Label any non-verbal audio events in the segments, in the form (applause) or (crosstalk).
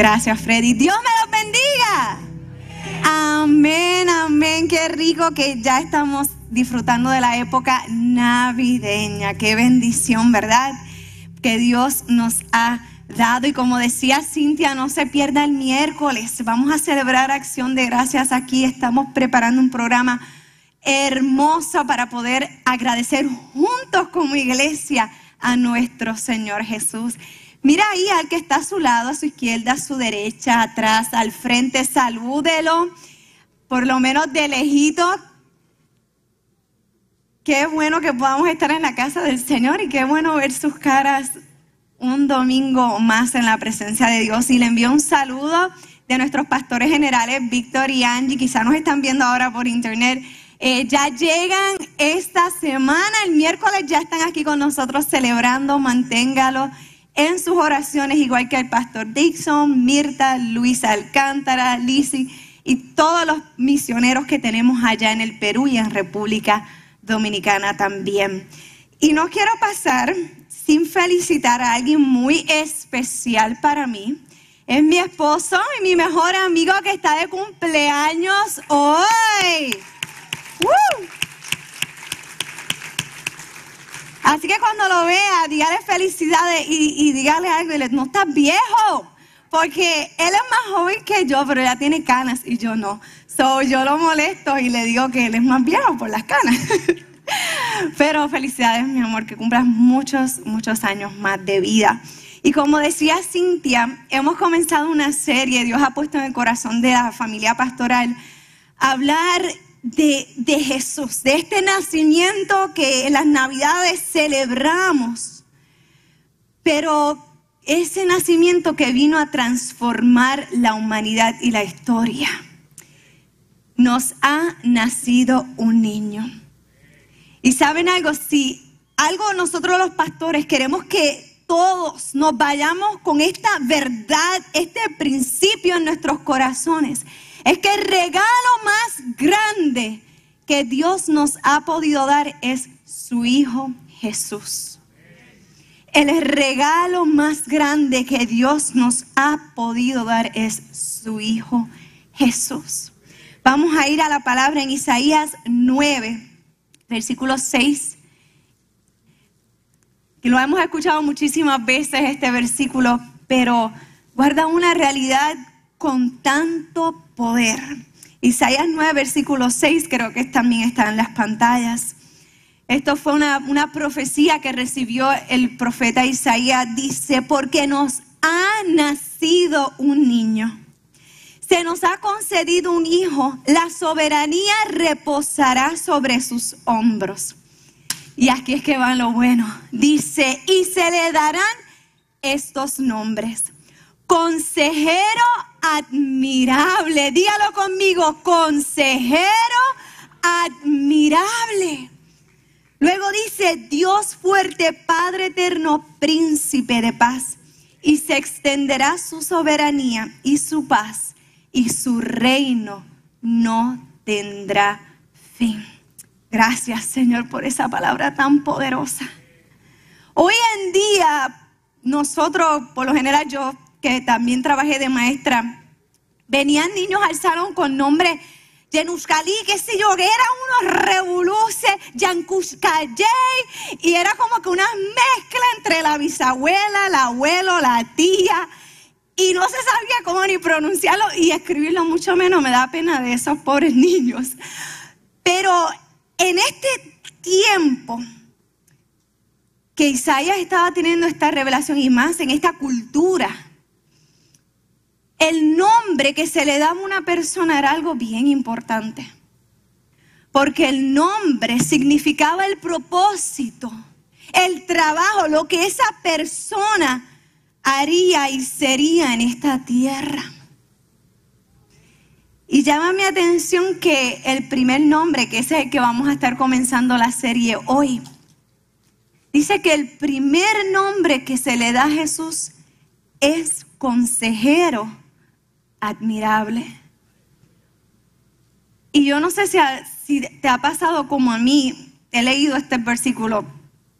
Gracias, Freddy. Dios me los bendiga. Amén, amén. Qué rico que ya estamos disfrutando de la época navideña. Qué bendición, ¿verdad? Que Dios nos ha dado. Y como decía Cintia, no se pierda el miércoles. Vamos a celebrar acción de gracias aquí. Estamos preparando un programa hermoso para poder agradecer juntos como iglesia a nuestro Señor Jesús. Mira ahí al que está a su lado, a su izquierda, a su derecha, atrás, al frente, salúdelo, por lo menos de lejito. Qué bueno que podamos estar en la casa del Señor y qué bueno ver sus caras un domingo más en la presencia de Dios. Y le envío un saludo de nuestros pastores generales, Víctor y Angie, quizás nos están viendo ahora por internet. Eh, ya llegan esta semana, el miércoles ya están aquí con nosotros celebrando, manténgalo en sus oraciones, igual que el pastor Dixon, Mirta, Luisa Alcántara, Lizzie y todos los misioneros que tenemos allá en el Perú y en República Dominicana también. Y no quiero pasar sin felicitar a alguien muy especial para mí. Es mi esposo y mi mejor amigo que está de cumpleaños hoy. Así que cuando lo vea, dígale felicidades y, dígale algo y le no estás viejo. Porque él es más joven que yo, pero ya tiene canas y yo no. So, yo lo molesto y le digo que él es más viejo por las canas. (laughs) pero felicidades, mi amor, que cumplas muchos, muchos años más de vida. Y como decía Cintia, hemos comenzado una serie, Dios ha puesto en el corazón de la familia pastoral, hablar de, Jesús, de este nacimiento que en las navidades celebramos, pero ese nacimiento que vino a transformar la humanidad y la historia. Nos ha nacido un niño. Y saben algo, si algo nosotros los pastores queremos que todos nos vayamos con esta verdad, este principio en nuestros corazones, es que el regalo más grande que Dios nos ha podido dar es su Hijo Jesús. El regalo más grande que Dios nos ha podido dar es su Hijo Jesús. Vamos a ir a la palabra en Isaías 9, versículo 6. Que lo hemos escuchado muchísimas veces este versículo, pero guarda una realidad con tanto poder. Isaías 9, versículo 6, creo que también está en las pantallas. Esto fue una, una profecía que recibió el profeta Isaías. Dice, porque nos ha nacido un niño. Se nos ha concedido un hijo. La soberanía reposará sobre sus hombros. Y aquí es que va lo bueno. Dice, y se le darán estos nombres. Consejero admirable. Dígalo conmigo, consejero admirable. Luego dice, Dios fuerte, Padre eterno, príncipe de paz. Y se extenderá su soberanía y su paz, y su reino no tendrá fin. Gracias, Señor, por esa palabra tan poderosa. Hoy en día, nosotros, por lo general, yo que también trabajé de maestra, venían niños al salón con nombre Yenuskali, qué sé yo, que era unos revoluces, Yankuskayey, y era como que una mezcla entre la bisabuela, el abuelo, la tía, y no se sabía cómo ni pronunciarlo y escribirlo, mucho menos me da pena de esos pobres niños. Pero en este tiempo que Isaías estaba teniendo esta revelación y más en esta cultura, el nombre que se le daba a una persona era algo bien importante. porque el nombre significaba el propósito, el trabajo, lo que esa persona haría y sería en esta tierra. Y llama mi atención que el primer nombre, que es el que vamos a estar comenzando la serie hoy, dice que el primer nombre que se le da a Jesús es consejero admirable. Y yo no sé si, te ha pasado como a mí, he leído este versículo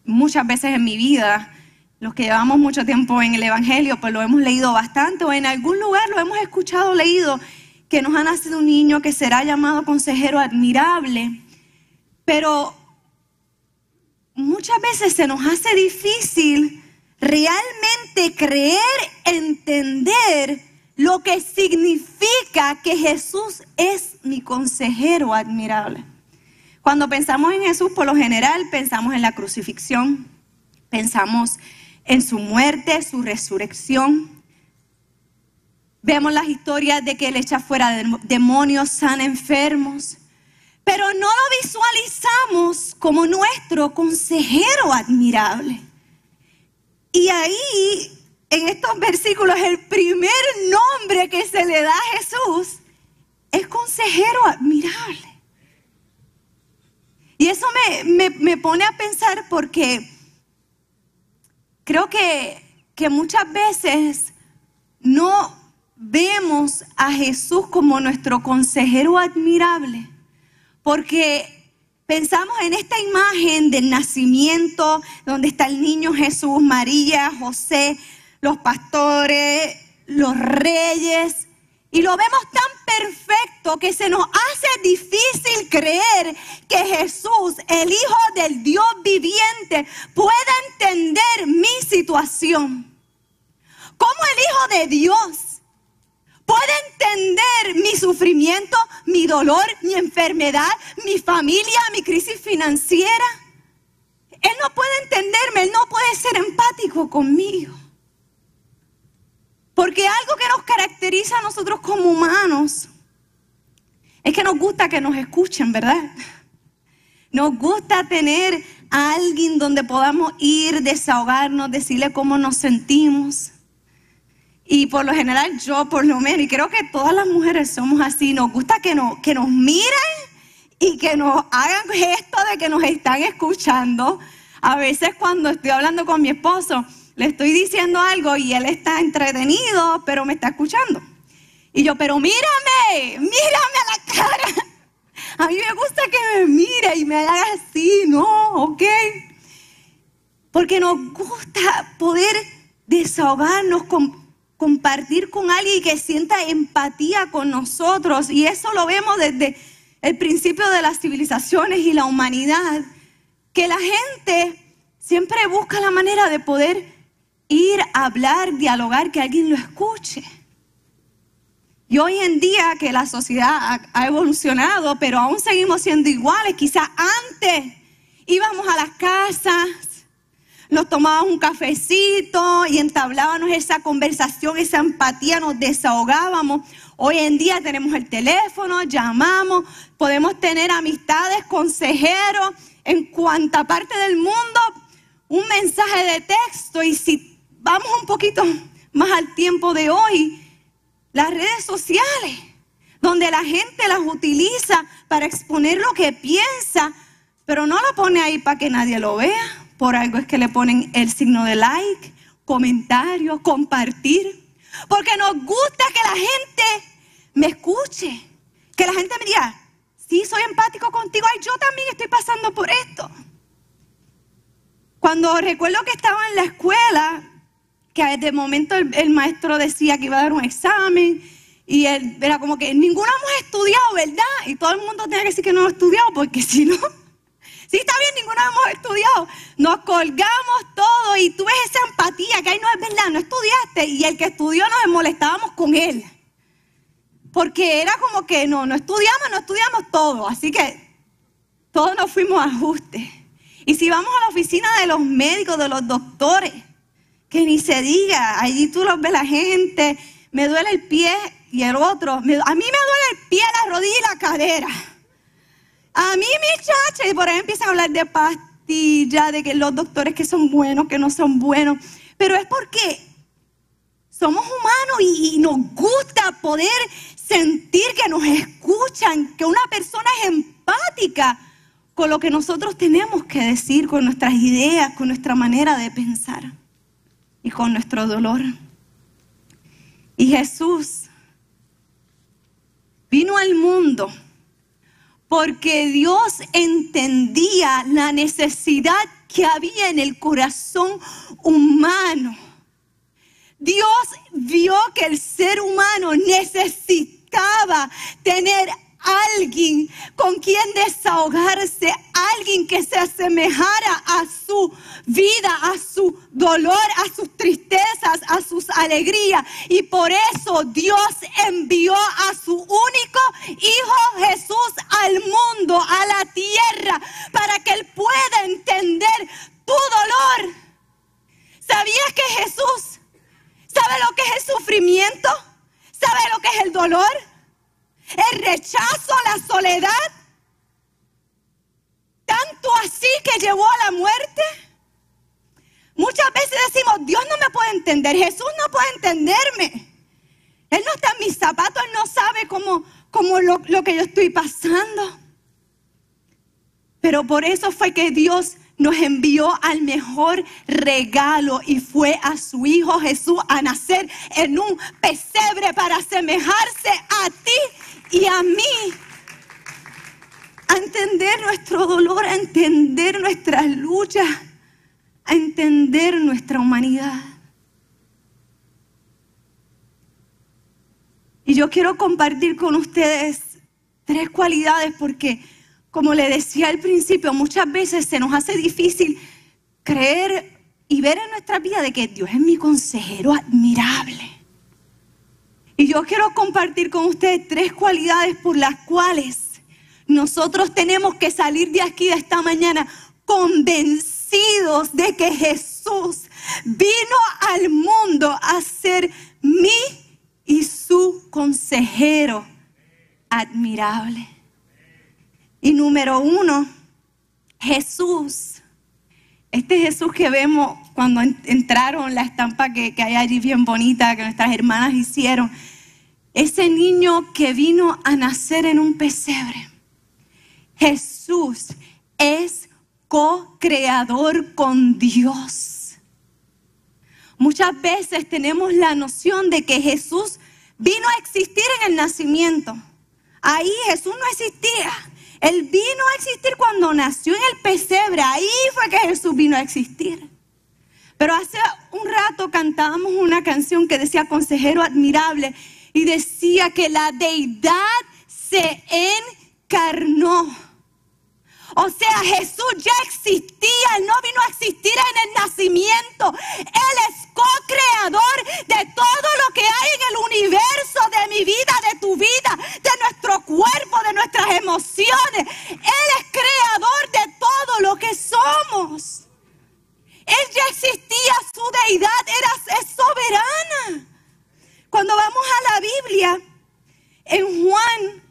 muchas veces en mi vida, los que llevamos mucho tiempo en el Evangelio, pues lo hemos leído bastante, o en algún lugar lo hemos escuchado, leído, que nos ha nacido un niño que será llamado consejero admirable. Pero muchas veces se nos hace difícil realmente creer, entender lo que significa que Jesús es mi consejero admirable. Cuando pensamos en Jesús, por lo general pensamos en la crucifixión, pensamos en su muerte, su resurrección. Vemos las historias de que Él echa fuera demonios, sana enfermos, pero no lo visualizamos como nuestro consejero admirable. Y ahí, en estos versículos, el primer nombre que se le da a Jesús es consejero admirable. Y eso me, me pone a pensar porque creo que, que muchas veces no vemos a Jesús como nuestro consejero admirable, porque pensamos en esta imagen del nacimiento, donde está el niño Jesús, María, José, los pastores, los reyes, y lo vemos tan perfecto que se nos hace difícil creer que Jesús, el Hijo del Dios viviente, pueda entender mi situación. ¿Cómo el Hijo de Dios puede entender mi sufrimiento, mi dolor, mi enfermedad, mi familia, mi crisis financiera? Él no puede entenderme, Él no puede ser empático conmigo. Porque algo que nos caracteriza a nosotros como humanos es que nos gusta que nos escuchen, ¿verdad? Nos gusta tener a alguien donde podamos ir, desahogarnos, decirle cómo nos sentimos. Y por lo general yo por lo menos, y creo que todas las mujeres somos así, nos gusta que nos, que nos miren y que nos hagan gestos de que nos están escuchando. A veces cuando estoy hablando con mi esposo, le estoy diciendo algo y él está entretenido, pero me está escuchando. Y yo, pero mírame, mírame a la cara. A mí me gusta que me mire y me haga así, ¿no? ¿Ok? Porque nos gusta poder desahogarnos, compartir con alguien que sienta empatía con nosotros. Y eso lo vemos desde el principio de las civilizaciones y la humanidad. Que la gente siempre busca la manera de poder ir a hablar, dialogar, que alguien lo escuche. Y hoy en día que la sociedad ha, evolucionado, pero aún seguimos siendo iguales, quizás antes íbamos a las casas, nos tomábamos un cafecito y entablábamos esa conversación, esa empatía, nos desahogábamos. Hoy en día tenemos el teléfono, llamamos, podemos tener amistades, consejeros en cuanta parte del mundo, un mensaje de texto y si vamos un poquito más al tiempo de hoy, las redes sociales, donde la gente las utiliza para exponer lo que piensa, pero no lo pone ahí para que nadie lo vea. Por algo es que le ponen el signo de like, comentario, compartir. Porque nos gusta que la gente me escuche, que la gente me diga, sí, soy empático contigo, ay, yo también estoy pasando por esto. Cuando recuerdo que estaba en la escuela, que de momento el, maestro decía que iba a dar un examen y él era como que ninguno hemos estudiado, ¿verdad? Y todo el mundo tenía que decir que no hemos estudiado porque (laughs) si no, sí está bien, ninguno hemos estudiado. Nos colgamos todo y tú ves esa empatía que ahí no es verdad, no estudiaste y el que estudió nos molestábamos con él. Porque era como que no, no estudiamos, no estudiamos todo, así que todos nos fuimos a ajuste. Y si vamos a la oficina de los médicos, de los doctores, que ni se diga, allí tú los ves la gente, me duele el pie y el otro, a mí me duele el pie, la rodilla y la cadera. A mí, muchacha, y por ahí empiezan a hablar de pastillas, de que los doctores que son buenos, que no son buenos. Pero es porque somos humanos y, y nos gusta poder sentir que nos escuchan, que una persona es empática con lo que nosotros tenemos que decir, con nuestras ideas, con nuestra manera de pensar y con nuestro dolor. Y Jesús vino al mundo porque Dios entendía la necesidad que había en el corazón humano. Dios vio que el ser humano necesitaba tener alguien con quien desahogarse, alguien que se asemejara a su vida, a su dolor, a sus tristezas, a sus alegrías. Y por eso Dios envió a su único Hijo Jesús al mundo, a la tierra, para que Él pueda entender tu dolor. ¿Sabías que Jesús sabe lo que es el sufrimiento? ¿Sabe lo que es el dolor? El rechazo, la soledad, tanto así que llevó a la muerte. Muchas veces decimos, Dios no me puede entender, Jesús no puede entenderme. Él no está en mis zapatos, Él no sabe cómo, cómo lo, lo que yo estoy pasando. Pero por eso fue que Dios nos envió al mejor regalo y fue a su Hijo Jesús a nacer en un pesebre para asemejarse a ti y a mí. A entender nuestro dolor, a entender nuestras luchas, a entender nuestra humanidad. Y yo quiero compartir con ustedes tres cualidades porque como le decía al principio, muchas veces se nos hace difícil creer y ver en nuestra vida de que Dios es mi consejero admirable. Y yo quiero compartir con ustedes tres cualidades por las cuales nosotros tenemos que salir de aquí de esta mañana convencidos de que Jesús vino al mundo a ser mi y su consejero admirable. Y número uno, Jesús. Este Jesús que vemos cuando entraron la estampa que, hay allí bien bonita que nuestras hermanas hicieron. Ese niño que vino a nacer en un pesebre. Jesús es co-creador con Dios. Muchas veces tenemos la noción de que Jesús vino a existir en el nacimiento. Ahí Jesús no existía. Él vino a existir cuando nació en el pesebre. Ahí fue que Jesús vino a existir. Pero hace un rato cantábamos una canción que decía consejero admirable y decía que la deidad se encarnó. O sea, Jesús ya existía, Él no vino a existir en el nacimiento. Él es co-creador de todo lo que hay en el universo, de mi vida, de tu vida, de nuestro cuerpo, de nuestras emociones. Él es creador de todo lo que somos. Él ya existía, su deidad era es soberana. Cuando vamos a la Biblia, en Juan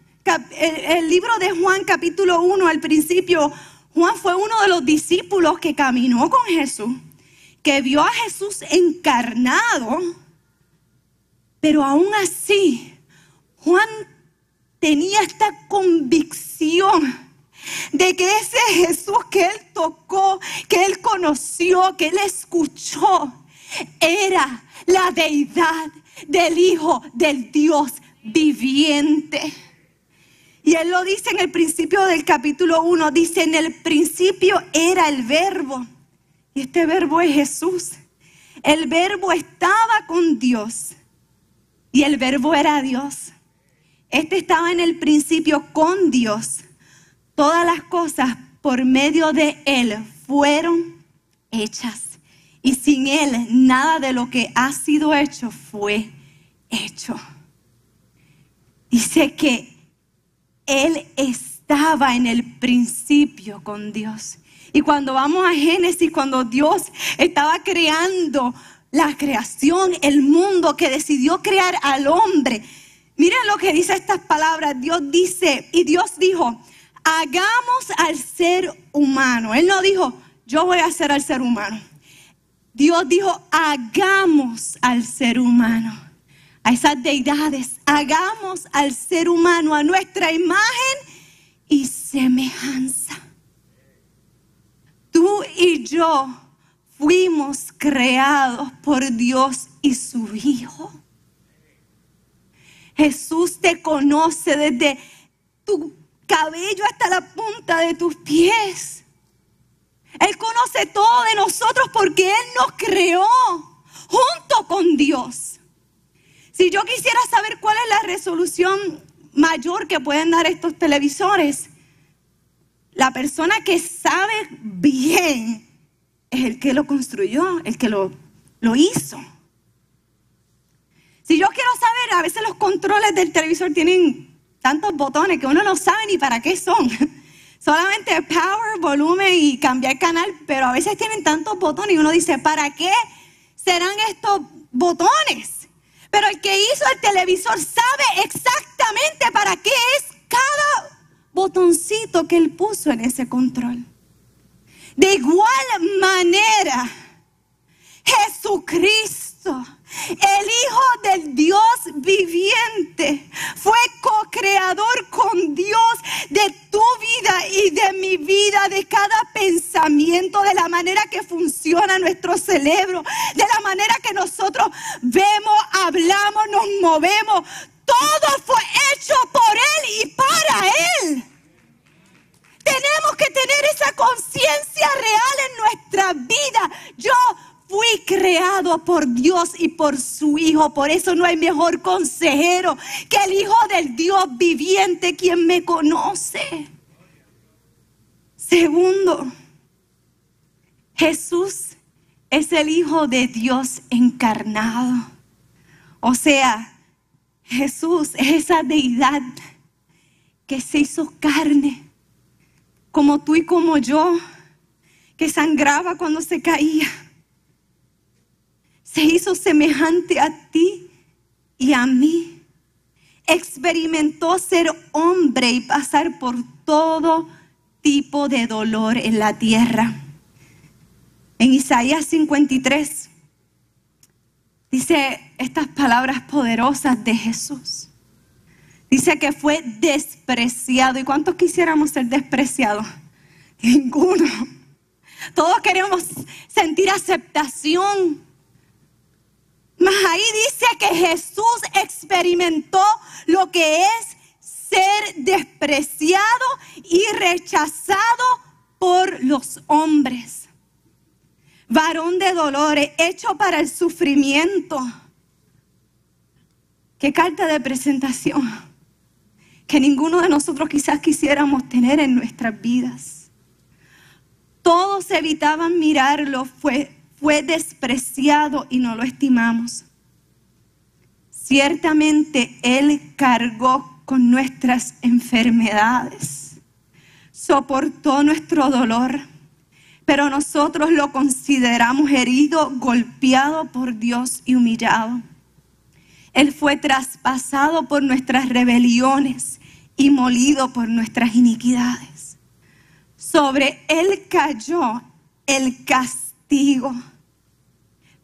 el libro de Juan capítulo 1 al principio, Juan fue uno de los discípulos que caminó con Jesús, que vio a Jesús encarnado, pero aún así, Juan tenía esta convicción de que ese Jesús que él tocó, que él conoció, que él escuchó, era la deidad del Hijo del Dios viviente. Y él lo dice en el principio del capítulo 1, dice, en el principio era el verbo. Y este verbo es Jesús. El verbo estaba con Dios. Y el verbo era Dios. Este estaba en el principio con Dios. Todas las cosas por medio de Él fueron hechas. Y sin Él nada de lo que ha sido hecho fue hecho. Dice que él estaba en el principio con Dios. Y cuando vamos a Génesis, cuando Dios estaba creando la creación, el mundo que decidió crear al hombre, miren lo que dice estas palabras. Dios dice, y Dios dijo, hagamos al ser humano. Él no dijo, yo voy a hacer al ser humano. Dios dijo, hagamos al ser humano. A esas deidades, hagamos al ser humano a nuestra imagen y semejanza. Tú y yo fuimos creados por Dios y su Hijo. Jesús te conoce desde tu cabello hasta la punta de tus pies. Él conoce todo de nosotros porque Él nos creó junto con Dios. Si yo quisiera saber cuál es la resolución mayor que pueden dar estos televisores, la persona que sabe bien es el que lo construyó, el que lo, hizo. Si yo quiero saber, a veces los controles del televisor tienen tantos botones que uno no sabe ni para qué son. (laughs) Solamente power, volumen y cambiar canal, pero a veces tienen tantos botones y uno dice, ¿para qué serán estos botones? Pero el que hizo el televisor sabe exactamente para qué es cada botoncito que él puso en ese control. De igual manera, Jesucristo, el Hijo del Dios viviente, fue co-creador con Dios de tu vida y de mi vida, de cada pensamiento, de la manera que funciona nuestro cerebro, de la manera que nosotros vemos, hablamos, nos movemos. Todo fue hecho por Él y para Él. Tenemos que tener esa conciencia real en nuestra vida. Yo fui creado por Dios y por su Hijo. Por eso no hay mejor consejero que el Hijo del Dios viviente, quien me conoce. Segundo, Jesús es el Hijo de Dios encarnado. O sea, Jesús es esa deidad que se hizo carne como tú y como yo, que sangraba cuando se caía. Se hizo semejante a ti y a mí. Experimentó ser hombre y pasar por todo tipo de dolor en la tierra. En Isaías 53 dice estas palabras poderosas de Jesús. Dice que fue despreciado. ¿Y cuántos quisiéramos ser despreciados? Ninguno. Todos queremos sentir aceptación. Mas ahí dice que Jesús experimentó lo que es ser despreciado y rechazado por los hombres. Varón de dolores, hecho para el sufrimiento. Qué carta de presentación que ninguno de nosotros quizás quisiéramos tener en nuestras vidas. Todos evitaban mirarlo, fue, fue despreciado y no lo estimamos. Ciertamente Él cargó con nuestras enfermedades, soportó nuestro dolor, pero nosotros lo consideramos herido, golpeado por Dios y humillado. Él fue traspasado por nuestras rebeliones y molido por nuestras iniquidades. Sobre él cayó el castigo,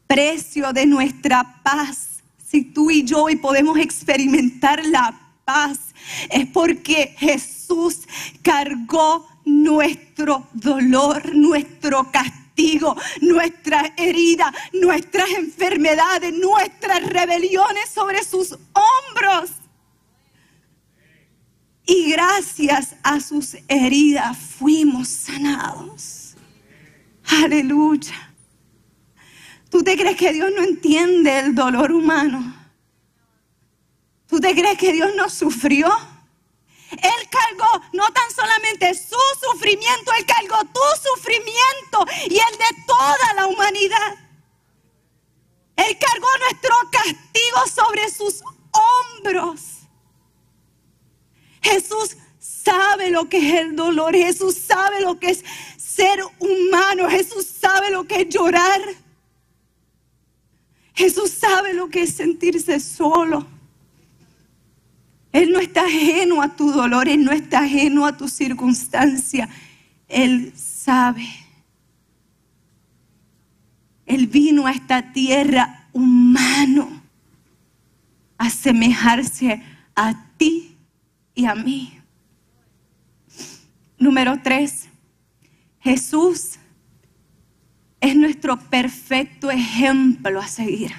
precio de nuestra paz. Si tú y yo hoy podemos experimentar la paz, es porque Jesús cargó nuestro dolor, nuestro castigo, nuestra herida, nuestras enfermedades, nuestras rebeliones sobre sus hombros. Y gracias a sus heridas fuimos sanados. Aleluya. ¿Tú te crees que Dios no entiende el dolor humano? ¿Tú te crees que Dios no sufrió? Él cargó no tan solamente su sufrimiento, Él cargó tu sufrimiento y el de toda la humanidad. Él cargó nuestro castigo sobre sus hombros. Jesús sabe lo que es el dolor. Jesús sabe lo que es ser humano. Jesús sabe lo que es llorar. Jesús sabe lo que es sentirse solo. Él no está ajeno a tu dolor, Él no está ajeno a tu circunstancia. Él sabe. Él vino a esta tierra humano a asemejarse a ti y a mí. Número tres, Jesús es nuestro perfecto ejemplo a seguir.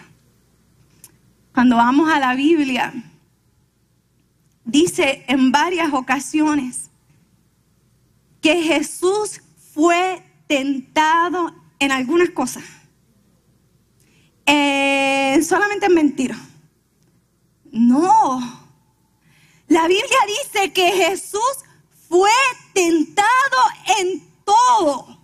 Cuando vamos a la Biblia, dice en varias ocasiones que Jesús fue tentado en algunas cosas. Eh, solamente en mentira. No. La Biblia dice que Jesús fue tentado en todo.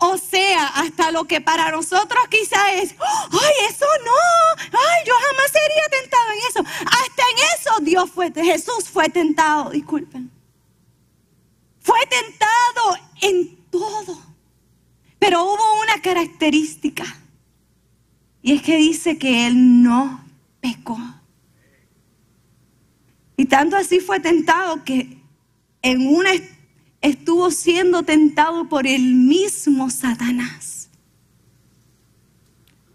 O sea, hasta lo que para nosotros quizá es, ay, eso no, ay, yo jamás sería tentado en eso. Hasta en eso Dios fue, Jesús fue tentado, disculpen. Fue tentado en todo. Pero hubo una característica. Y es que dice que Él no pecó. Y tanto así fue tentado que en una estuvo siendo tentado por el mismo Satanás.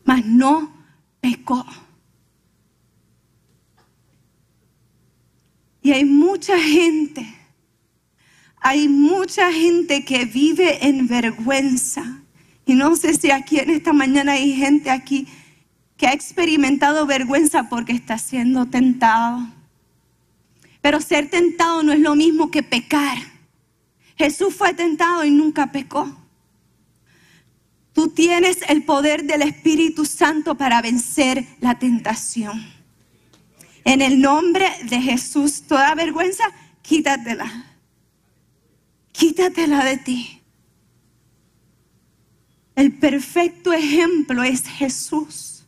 Mas no pecó. Y hay mucha gente, hay mucha gente que vive en vergüenza. Y no sé si aquí en esta mañana hay gente aquí que ha experimentado vergüenza porque está siendo tentado. Pero ser tentado no es lo mismo que pecar. Jesús fue tentado y nunca pecó. Tú tienes el poder del Espíritu Santo para vencer la tentación. En el nombre de Jesús, toda vergüenza, quítatela. Quítatela de ti. El perfecto ejemplo es Jesús,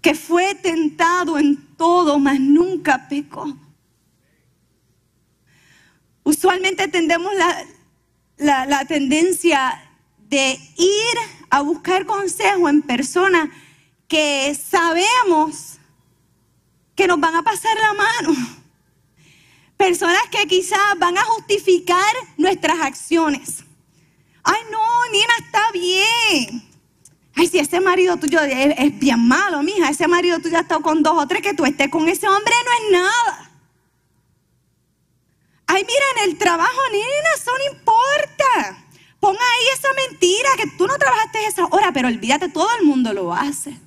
que fue tentado en todo, mas nunca pecó. Usualmente tendemos la, tendencia de ir a buscar consejo en personas que sabemos que nos van a pasar la mano. Personas que quizás van a justificar nuestras acciones. Ay, no, Nina, está bien. Ay, si ese marido tuyo es bien malo, mija. Ese marido tuyo ha estado con dos o tres, que tú estés con ese hombre no es nada. Ay, mira, en el trabajo, nena, eso no importa. Pon ahí esa mentira que tú no trabajaste esa hora, pero olvídate, todo el mundo lo hace.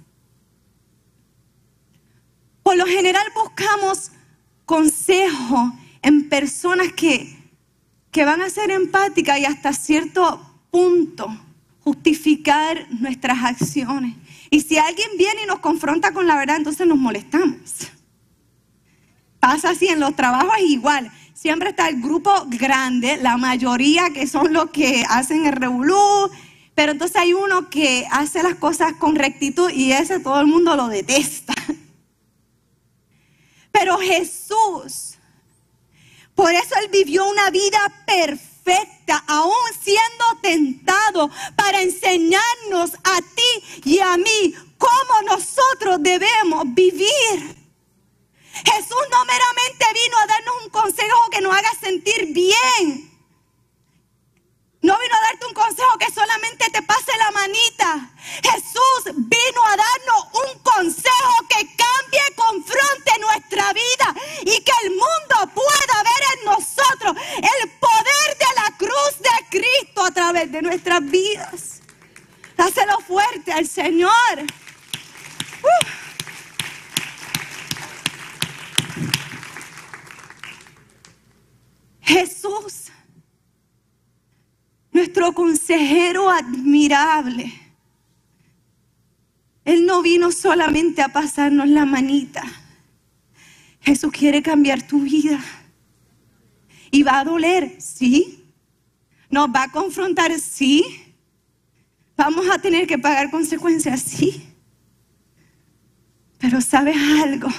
Por lo general buscamos consejo en personas que, que van a ser empáticas y hasta cierto punto justificar nuestras acciones. Y si alguien viene y nos confronta con la verdad, entonces nos molestamos. Pasa así en los trabajos igual siempre está el grupo grande, la mayoría que son los que hacen el revolú, pero entonces hay uno que hace las cosas con rectitud y ese todo el mundo lo detesta. (laughs) Pero Jesús, por eso Él vivió una vida perfecta, aún siendo tentado, para enseñarnos a ti y a mí cómo nosotros debemos vivir. Jesús no meramente vino a darnos un consejo que nos haga sentir bien. No vino a darte un consejo que solamente te pase la manita. Jesús vino a darnos un consejo que cambie, confronte nuestra vida y que el mundo pueda ver en nosotros el poder de la cruz de Cristo a través de nuestras vidas. Dáselo fuerte al Señor. Uh. Jesús, nuestro consejero admirable. Él no vino solamente a pasarnos la manita. Jesús quiere cambiar tu vida. Y va a doler, sí. Nos va a confrontar, sí. Vamos a tener que pagar consecuencias, sí. Pero sabes algo.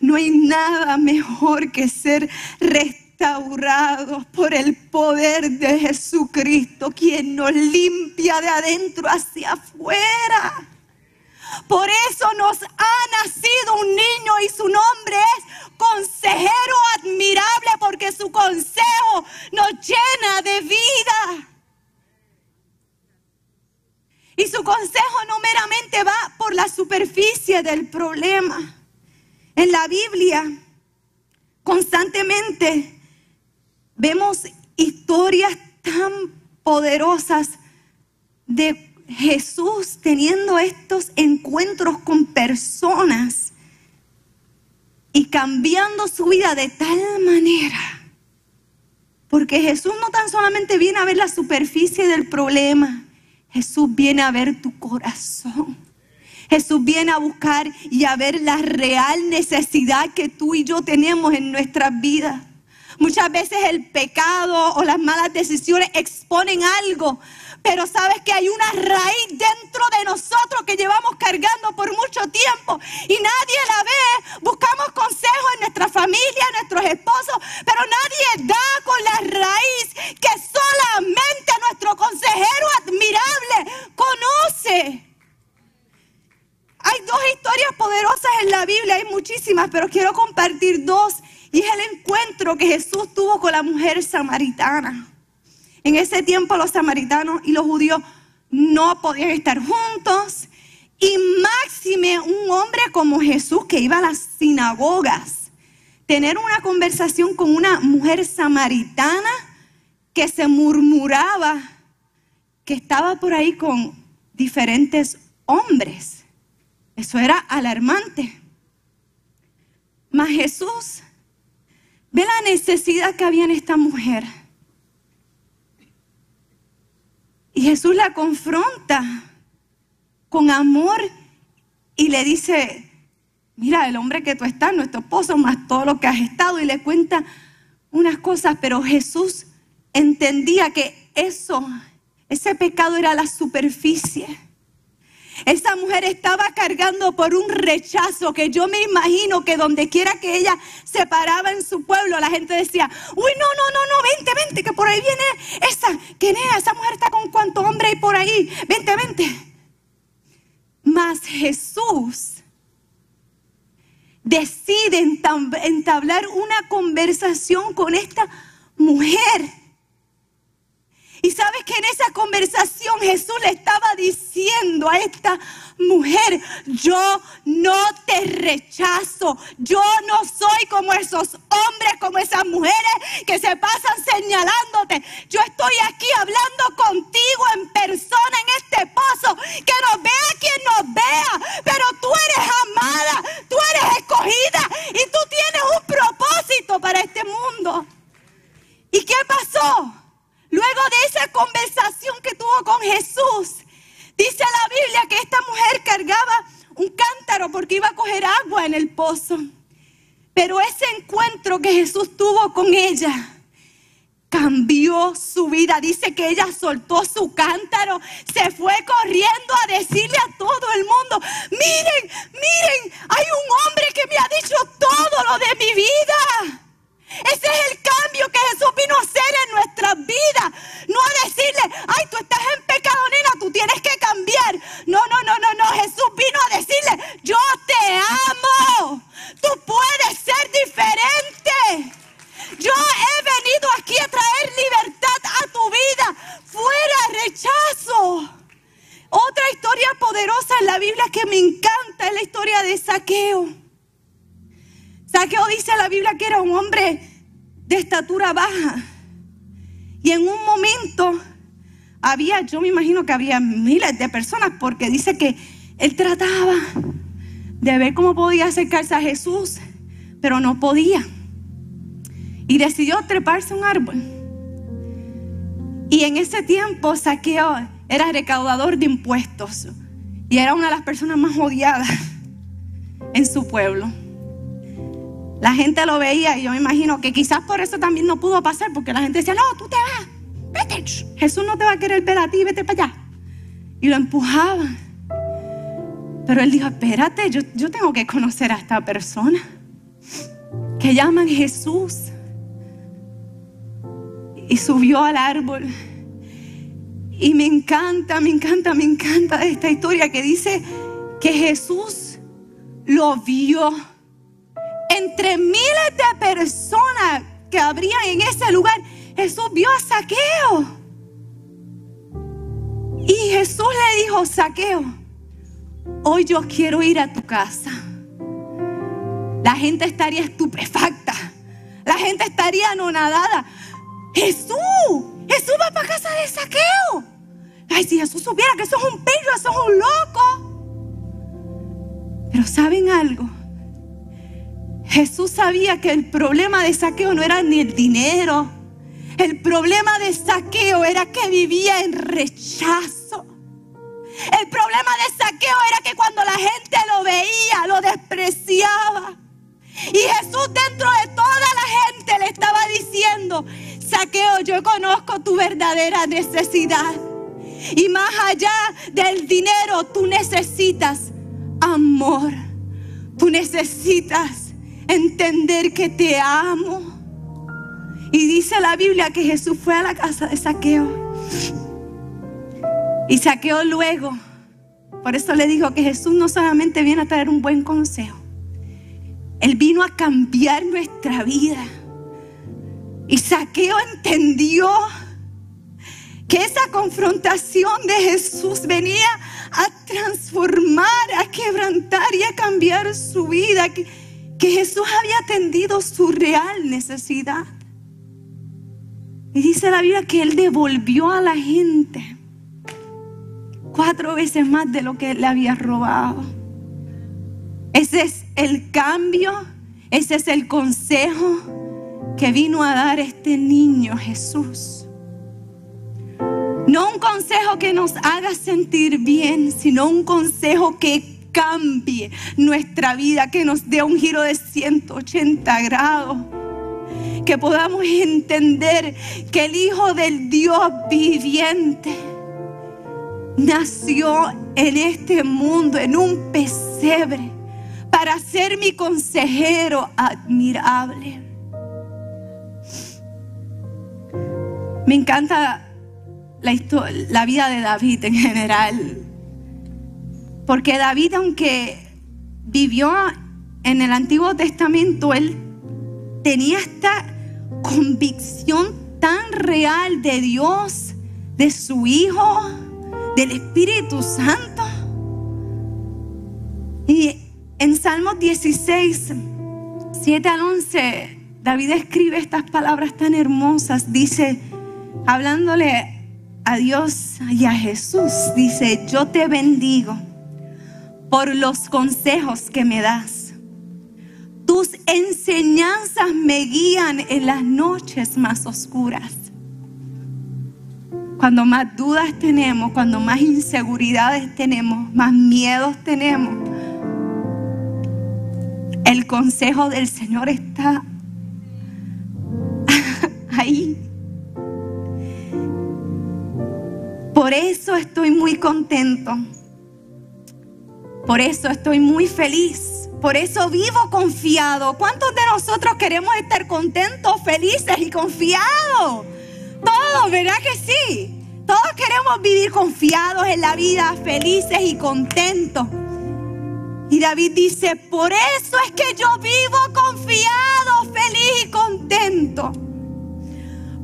No hay nada mejor que ser restaurados por el poder de Jesucristo, quien nos limpia de adentro hacia afuera. Por eso nos ha nacido un niño y su nombre es consejero admirable porque su consejo nos llena de vida. Y su consejo no meramente va por la superficie del problema. En la Biblia constantemente vemos historias tan poderosas de Jesús teniendo estos encuentros con personas y cambiando su vida de tal manera. Porque Jesús no tan solamente viene a ver la superficie del problema, Jesús viene a ver tu corazón. Jesús viene a buscar y a ver la real necesidad que tú y yo tenemos en nuestras vidas. Muchas veces el pecado o las malas decisiones exponen algo, pero sabes que hay una raíz dentro de nosotros que llevamos cargando por mucho tiempo y nadie la ve. Buscamos consejos en nuestra familia, en nuestros esposos, pero nadie da con la raíz que solamente nuestro consejero admirable conoce. Hay dos historias poderosas en la Biblia, hay muchísimas, pero quiero compartir dos. Y es el encuentro que Jesús tuvo con la mujer samaritana. En ese tiempo los samaritanos y los judíos no podían estar juntos. Y máxime un hombre como Jesús que iba a las sinagogas, tener una conversación con una mujer samaritana que se murmuraba que estaba por ahí con diferentes hombres. Eso era alarmante. Mas Jesús ve la necesidad que había en esta mujer Y Jesús la confronta con amor y le dice, mira, el hombre que tú estás, nuestro esposo, más todo lo que has estado, y le cuenta unas cosas, pero Jesús entendía que eso, ese pecado era la superficie. Esa mujer estaba cargando por un rechazo que yo me imagino que donde quiera que ella se paraba en su pueblo, la gente decía, uy, no, no, no, no, vente, vente, que por ahí viene esa, que esa mujer está con cuánto hombre hay por ahí, vente, vente. Mas Jesús decide entablar una conversación con esta mujer y sabes que en esa conversación Jesús le estaba diciendo a esta mujer, yo no te rechazo, yo no soy como esos hombres, como esas mujeres que se pasan señalándote. Yo estoy aquí hablando contigo en persona en este pozo, que nos vea quien nos vea, pero tú eres amada, tú eres escogida y tú tienes un propósito para este mundo. ¿Y qué pasó? Luego de esa conversación que tuvo con Jesús, dice la Biblia que esta mujer cargaba un cántaro porque iba a coger agua en el pozo. Pero ese encuentro que Jesús tuvo con ella cambió su vida. Dice que ella soltó su cántaro, se fue corriendo a decirle a todo el mundo, miren, miren, hay un hombre que me ha dicho todo lo de mi vida. Ese es el cambio que Jesús vino a hacer en nuestras vidas. No a decirle, ay, tú estás en pecado, nena, tú tienes que cambiar. No, no, no, no, no. Jesús vino a decirle, yo te amo. Tú puedes ser diferente. Yo he venido aquí a traer libertad a tu vida. Fuera rechazo. Otra historia poderosa en la Biblia que me encanta es la historia de Saqueo. Saqueo dice la Biblia que era un hombre de estatura baja. Y en un momento había, yo me imagino que había miles de personas porque dice que él trataba de ver cómo podía acercarse a Jesús, pero no podía. Y decidió treparse a un árbol. Y en ese tiempo Saqueo era recaudador de impuestos y era una de las personas más odiadas en su pueblo. La gente lo veía y yo me imagino que quizás por eso también no pudo pasar, porque la gente decía, no, tú te vas, vete, Jesús no te va a querer ver a ti, vete para allá. Y lo empujaba. Pero él dijo, espérate, yo, yo tengo que conocer a esta persona que llaman Jesús. Y subió al árbol. Y me encanta, me encanta, me encanta esta historia que dice que Jesús lo vio entre miles de personas que habrían en ese lugar. Jesús vio a Saqueo. Y Jesús le dijo, Saqueo, hoy yo quiero ir a tu casa. La gente estaría estupefacta. La gente estaría anonadada. Jesús, Jesús va para casa de Saqueo. Ay, si Jesús supiera que eso es un pillo, eso es un loco. Pero ¿saben algo? Jesús sabía que el problema de Saqueo no era ni el dinero. El problema de Saqueo era que vivía en rechazo. El problema de Saqueo era que cuando la gente lo veía, lo despreciaba. Y Jesús dentro de toda la gente le estaba diciendo, Saqueo, yo conozco tu verdadera necesidad. Y más allá del dinero, tú necesitas amor. Tú necesitas entender que te amo. Y dice la Biblia que Jesús fue a la casa de Saqueo. Y Saqueo luego, por eso le digo que Jesús no solamente viene a traer un buen consejo, Él vino a cambiar nuestra vida. Y Saqueo entendió que esa confrontación de Jesús venía a transformar, a quebrantar y a cambiar su vida. Que, que Jesús había atendido su real necesidad. Y dice la Biblia que Él devolvió a la gente cuatro veces más de lo que Él le había robado. Ese es el cambio, ese es el consejo que vino a dar este niño Jesús. No un consejo que nos haga sentir bien, sino un consejo que cambie nuestra vida, que nos dé un giro de 180 grados. Que podamos entender que el Hijo del Dios viviente nació en este mundo, en un pesebre, para ser mi consejero admirable. Me encanta la, vida de David en general. Porque David, aunque vivió en el Antiguo Testamento, él tenía esta convicción tan real de Dios, de su Hijo, del Espíritu Santo. Y en Salmos 16, 7 al 11, David escribe estas palabras tan hermosas. Dice, hablándole a Dios y a Jesús, dice, yo te bendigo por los consejos que me das. Tus enseñanzas me guían en las noches más oscuras. Cuando más dudas tenemos, cuando más inseguridades tenemos, más miedos tenemos, el consejo del Señor está (laughs) ahí Por eso estoy muy contento. Por eso estoy muy feliz. Por eso vivo confiado. ¿Cuántos de nosotros queremos estar contentos, felices y confiados? Todos, ¿verdad que sí? Todos queremos vivir confiados en la vida, felices y contentos. Y David dice, por eso es que yo vivo confiado, feliz y contento.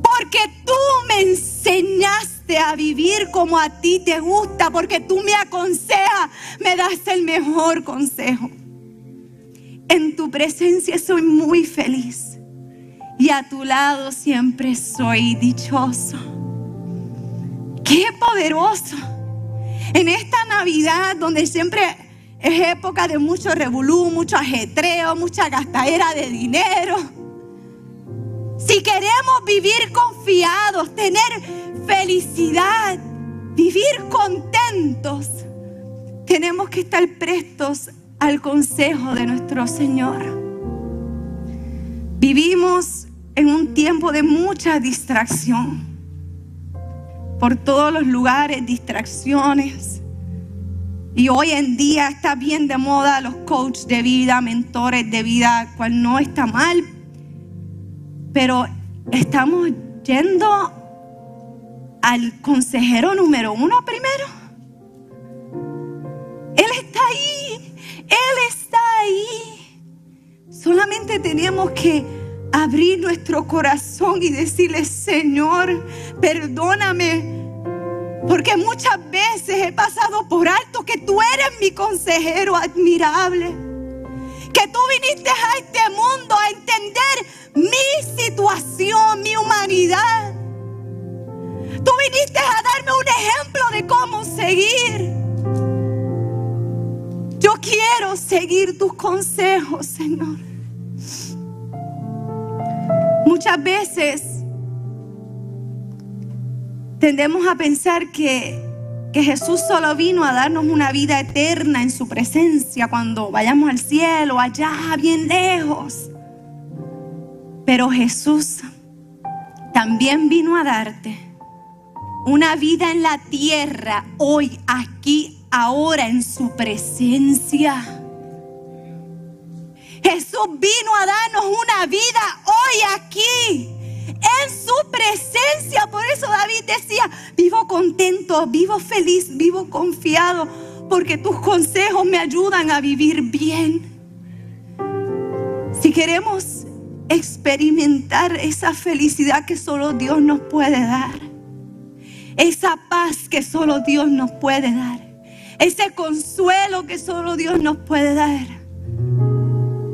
Porque tú me enseñaste a vivir como a ti te gusta, porque tú me aconsejas, me das el mejor consejo. En tu presencia soy muy feliz y a tu lado siempre soy dichoso. Qué poderoso. En esta Navidad donde siempre es época de mucho revolú, mucho ajetreo, mucha gastadera de dinero. Si queremos vivir confiados, tener felicidad, vivir contentos, tenemos que estar prestos al consejo de nuestro Señor. Vivimos en un tiempo de mucha distracción. Por todos los lugares, distracciones. Y hoy en día está bien de moda los coaches de vida, mentores de vida, cual no está mal. Pero estamos yendo al consejero número uno primero. Él está ahí. Él está ahí. Solamente tenemos que abrir nuestro corazón y decirle, Señor, perdóname. Porque muchas veces he pasado por alto que tú eres mi consejero admirable. Que tú viniste a este mundo a entender mi situación, mi humanidad. Tú viniste a darme un ejemplo de cómo seguir. Yo quiero seguir tus consejos, Señor. Muchas veces tendemos a pensar que, que, Jesús solo vino a darnos una vida eterna en su presencia cuando vayamos al cielo, allá, bien lejos. Pero Jesús también vino a darte una vida en la tierra, hoy, aquí, ahora, en su presencia. Jesús vino a darnos una vida hoy aquí, en su presencia. Por eso David decía, vivo contento, vivo feliz, vivo confiado, porque tus consejos me ayudan a vivir bien. Si queremos experimentar esa felicidad que solo Dios nos puede dar, esa paz que solo Dios nos puede dar, ese consuelo que solo Dios nos puede dar,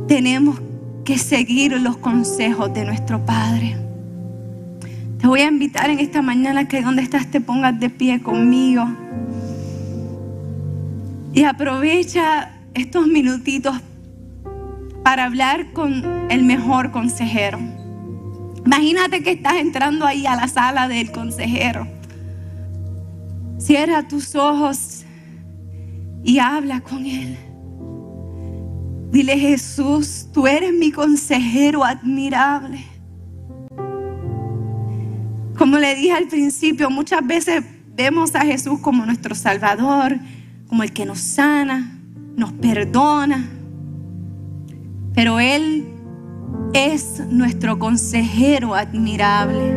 tenemos que seguir los consejos de nuestro Padre. Te voy a invitar en esta mañana que donde estás te pongas de pie conmigo. Y aprovecha estos minutitos para hablar con el mejor consejero. Imagínate que estás entrando ahí a la sala del consejero. Cierra tus ojos y habla con él. Dile Jesús, tú eres mi consejero admirable. Como le dije al principio, muchas veces vemos a Jesús como nuestro Salvador, como el que nos sana, nos perdona. Pero Él es nuestro consejero admirable.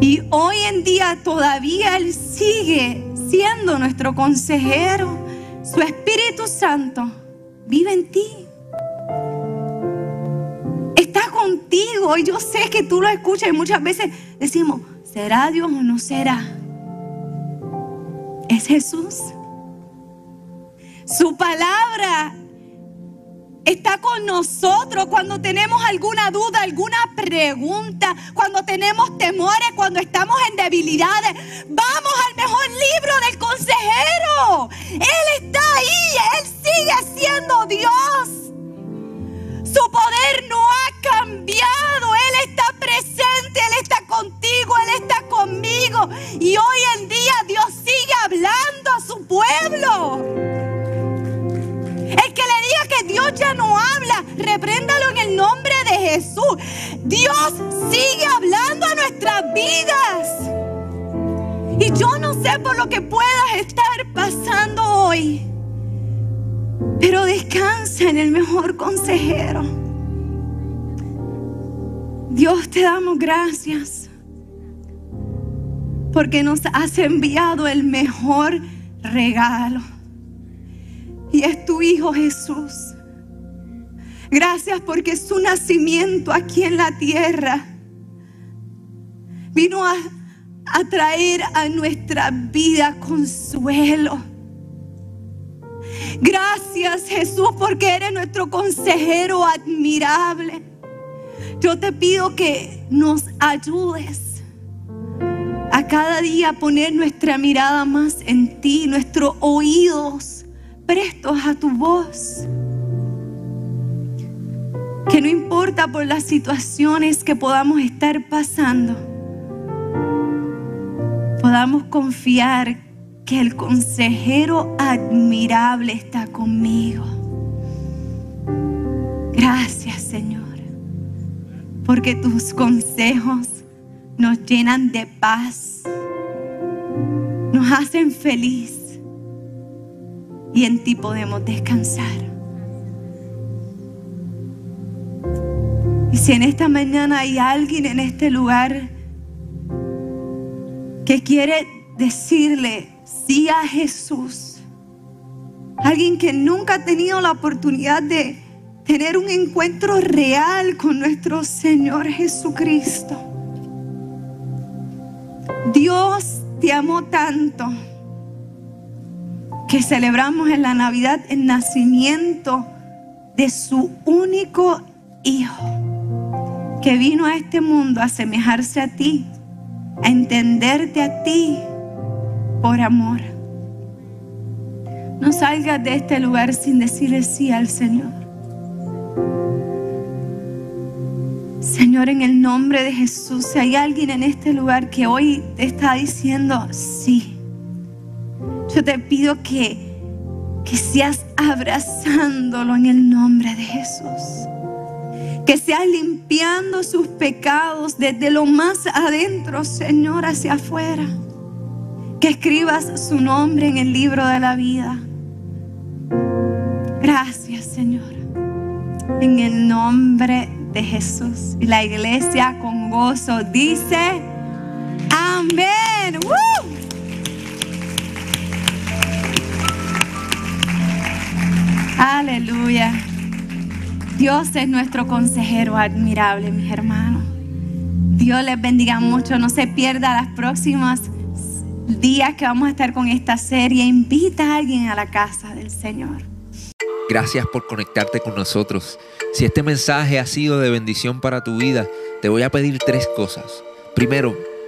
Y hoy en día todavía Él sigue siendo nuestro consejero. Su Espíritu Santo vive en ti. Contigo y yo sé que tú lo escuchas y muchas veces decimos, ¿será Dios o no será? Es Jesús. Su palabra está con nosotros cuando tenemos alguna duda, alguna pregunta, cuando tenemos temores, cuando estamos en debilidades. Vamos al mejor libro del consejero. Él está ahí, Él sigue siendo Dios. Su poder no ha cambiado. Él está presente, Él está contigo, Él está conmigo. Y hoy en día Dios sigue hablando a su pueblo. El que le diga que Dios ya no habla, repréndalo en el nombre de Jesús. Dios sigue hablando a nuestras vidas. Y yo no sé por lo que puedas estar pasando hoy, pero descansa en el mejor consejero. Dios te damos gracias porque nos has enviado el mejor regalo y es tu Hijo Jesús. Gracias porque su nacimiento aquí en la tierra vino a, a traer a nuestra vida consuelo. Gracias Jesús porque eres nuestro consejero admirable. Yo te pido que nos ayudes a cada día poner nuestra mirada más en ti, nuestros oídos prestos a tu voz. Que no importa por las situaciones que podamos estar pasando, podamos confiar que el consejero admirable está conmigo. Gracias Señor, porque tus consejos nos llenan de paz, nos hacen feliz y en ti podemos descansar. Y si en esta mañana hay alguien en este lugar que quiere decirle sí a Jesús, Alguien que nunca ha tenido la oportunidad de tener un encuentro real con nuestro Señor Jesucristo. Dios te amó tanto que celebramos en la Navidad el nacimiento de su único Hijo, que vino a este mundo a asemejarse a ti, a entenderte a ti por amor. No salgas de este lugar sin decirle sí al Señor. Señor, en el nombre de Jesús, si hay alguien en este lugar que hoy te está diciendo sí, yo te pido que, que seas abrazándolo en el nombre de Jesús. Que seas limpiando sus pecados desde lo más adentro, Señor, hacia afuera. Que escribas su nombre en el libro de la vida. Gracias, Señor. En el nombre de Jesús. Y la iglesia con gozo dice, amén. Aleluya. Dios es nuestro consejero admirable, mis hermanos. Dios les bendiga mucho. No se pierda las próximas días que vamos a estar con esta serie. Invita a alguien a la casa del Señor. Gracias por conectarte con nosotros. Si este mensaje ha sido de bendición para tu vida, te voy a pedir tres cosas. Primero,